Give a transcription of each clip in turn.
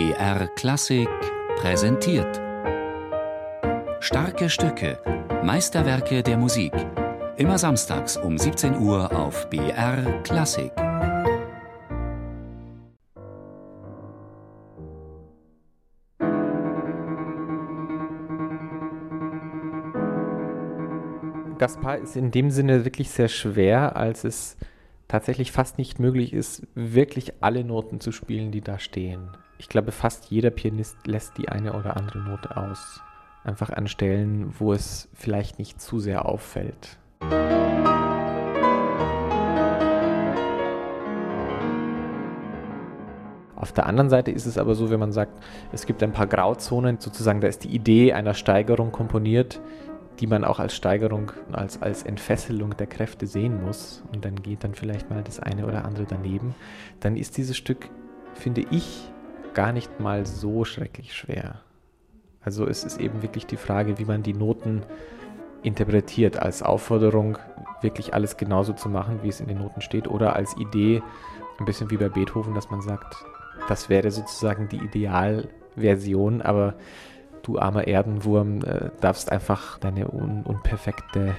BR Klassik präsentiert. Starke Stücke, Meisterwerke der Musik. Immer samstags um 17 Uhr auf BR Klassik. Gaspar ist in dem Sinne wirklich sehr schwer, als es tatsächlich fast nicht möglich ist, wirklich alle Noten zu spielen, die da stehen. Ich glaube, fast jeder Pianist lässt die eine oder andere Note aus. Einfach an Stellen, wo es vielleicht nicht zu sehr auffällt. Auf der anderen Seite ist es aber so, wenn man sagt, es gibt ein paar Grauzonen, sozusagen, da ist die Idee einer Steigerung komponiert, die man auch als Steigerung, als, als Entfesselung der Kräfte sehen muss. Und dann geht dann vielleicht mal das eine oder andere daneben. Dann ist dieses Stück, finde ich, gar nicht mal so schrecklich schwer. Also es ist eben wirklich die Frage, wie man die Noten interpretiert als Aufforderung, wirklich alles genauso zu machen, wie es in den Noten steht, oder als Idee, ein bisschen wie bei Beethoven, dass man sagt, das wäre sozusagen die Idealversion, aber du armer Erdenwurm äh, darfst einfach deine un unperfekte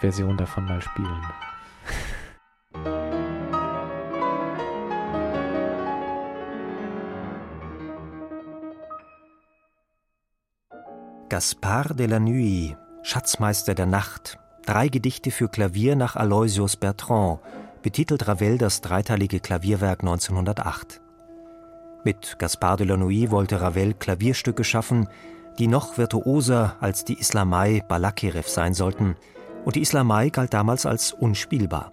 Version davon mal spielen. Gaspard de la Nuit, Schatzmeister der Nacht, drei Gedichte für Klavier nach Aloysius Bertrand, betitelt Ravel das dreiteilige Klavierwerk 1908. Mit Gaspard de la Nuit wollte Ravel Klavierstücke schaffen, die noch virtuoser als die Islamei Balakirev sein sollten, und die Islamei galt damals als unspielbar.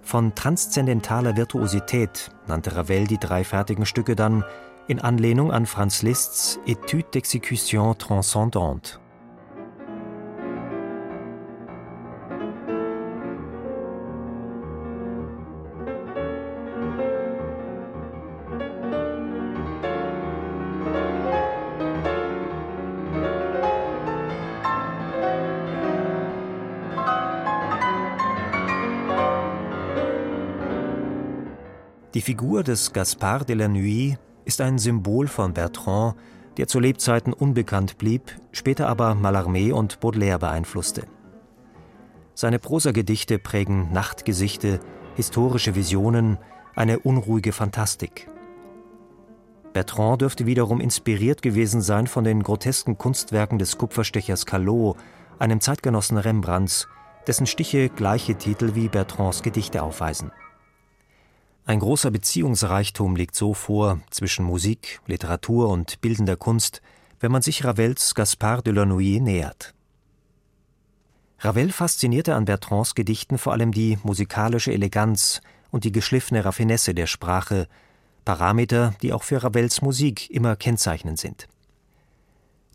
Von transzendentaler Virtuosität nannte Ravel die drei fertigen Stücke dann in Anlehnung an Franz Liszt's Étude d'exécution transcendante. Die Figur des Gaspard de la Nuit ist ein Symbol von Bertrand, der zu Lebzeiten unbekannt blieb, später aber Mallarmé und Baudelaire beeinflusste. Seine Prosagedichte prägen Nachtgesichte, historische Visionen, eine unruhige Fantastik. Bertrand dürfte wiederum inspiriert gewesen sein von den grotesken Kunstwerken des Kupferstechers Callot, einem Zeitgenossen Rembrandts, dessen Stiche gleiche Titel wie Bertrands Gedichte aufweisen. Ein großer Beziehungsreichtum liegt so vor zwischen Musik, Literatur und bildender Kunst, wenn man sich Ravels Gaspard de la Nuit nähert. Ravel faszinierte an Bertrands Gedichten vor allem die musikalische Eleganz und die geschliffene Raffinesse der Sprache, Parameter, die auch für Ravels Musik immer kennzeichnend sind.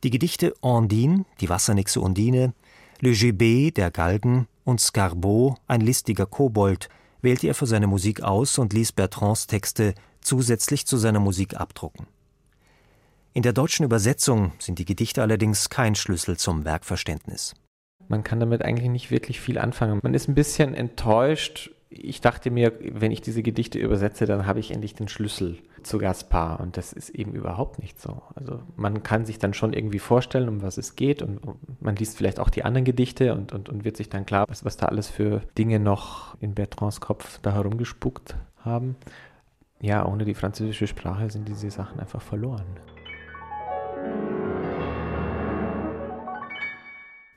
Die Gedichte Ondine, die Wassernixe Undine, Le Gibet, der Galgen und Scarbeau, ein listiger Kobold, wählte er für seine Musik aus und ließ Bertrands Texte zusätzlich zu seiner Musik abdrucken. In der deutschen Übersetzung sind die Gedichte allerdings kein Schlüssel zum Werkverständnis. Man kann damit eigentlich nicht wirklich viel anfangen. Man ist ein bisschen enttäuscht. Ich dachte mir, wenn ich diese Gedichte übersetze, dann habe ich endlich den Schlüssel zu Gaspar. Und das ist eben überhaupt nicht so. Also man kann sich dann schon irgendwie vorstellen, um was es geht. Und man liest vielleicht auch die anderen Gedichte und, und, und wird sich dann klar, was, was da alles für Dinge noch in Bertrands Kopf da herumgespuckt haben. Ja, ohne die französische Sprache sind diese Sachen einfach verloren.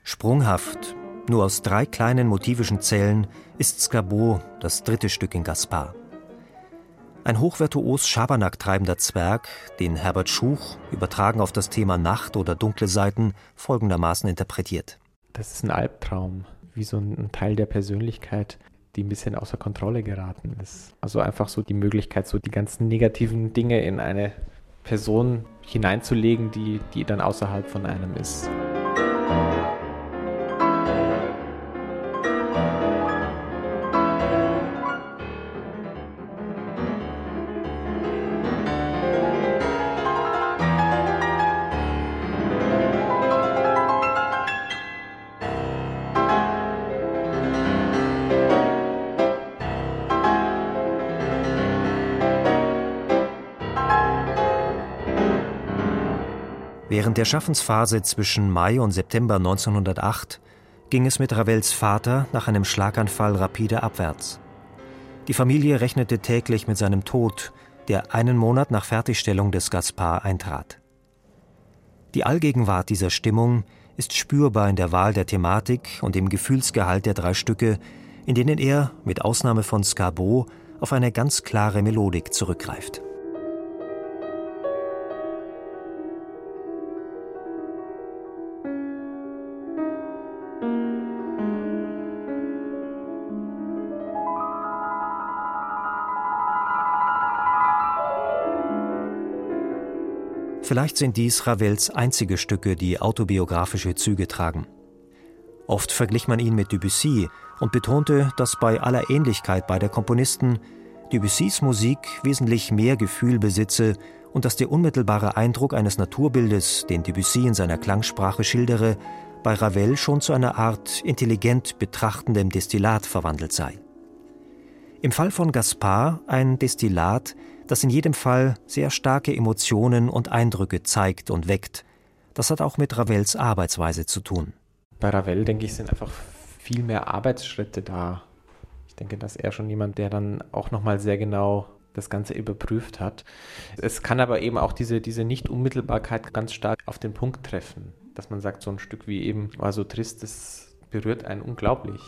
Sprunghaft, nur aus drei kleinen motivischen Zellen, ist Skabot, das dritte Stück in Gaspar. Ein hochvirtuos Schabernack treibender Zwerg, den Herbert Schuch, übertragen auf das Thema Nacht oder dunkle Seiten, folgendermaßen interpretiert. Das ist ein Albtraum, wie so ein Teil der Persönlichkeit, die ein bisschen außer Kontrolle geraten ist. Also einfach so die Möglichkeit, so die ganzen negativen Dinge in eine Person hineinzulegen, die, die dann außerhalb von einem ist. Während der Schaffensphase zwischen Mai und September 1908 ging es mit Ravels Vater nach einem Schlaganfall rapide abwärts. Die Familie rechnete täglich mit seinem Tod, der einen Monat nach Fertigstellung des Gaspar eintrat. Die Allgegenwart dieser Stimmung ist spürbar in der Wahl der Thematik und im Gefühlsgehalt der drei Stücke, in denen er, mit Ausnahme von Skarbot, auf eine ganz klare Melodik zurückgreift. Vielleicht sind dies Ravels einzige Stücke, die autobiografische Züge tragen. Oft verglich man ihn mit Debussy und betonte, dass bei aller Ähnlichkeit beider Komponisten Debussys Musik wesentlich mehr Gefühl besitze und dass der unmittelbare Eindruck eines Naturbildes, den Debussy in seiner Klangsprache schildere, bei Ravel schon zu einer Art intelligent betrachtendem Destillat verwandelt sei. Im Fall von Gaspard ein Destillat, das in jedem Fall sehr starke Emotionen und Eindrücke zeigt und weckt. Das hat auch mit Ravels Arbeitsweise zu tun. Bei Ravel, denke ich, sind einfach viel mehr Arbeitsschritte da. Ich denke, dass er schon jemand, der dann auch nochmal sehr genau das Ganze überprüft hat. Es kann aber eben auch diese, diese Nicht-Unmittelbarkeit ganz stark auf den Punkt treffen, dass man sagt, so ein Stück wie eben war so trist, das berührt einen unglaublich.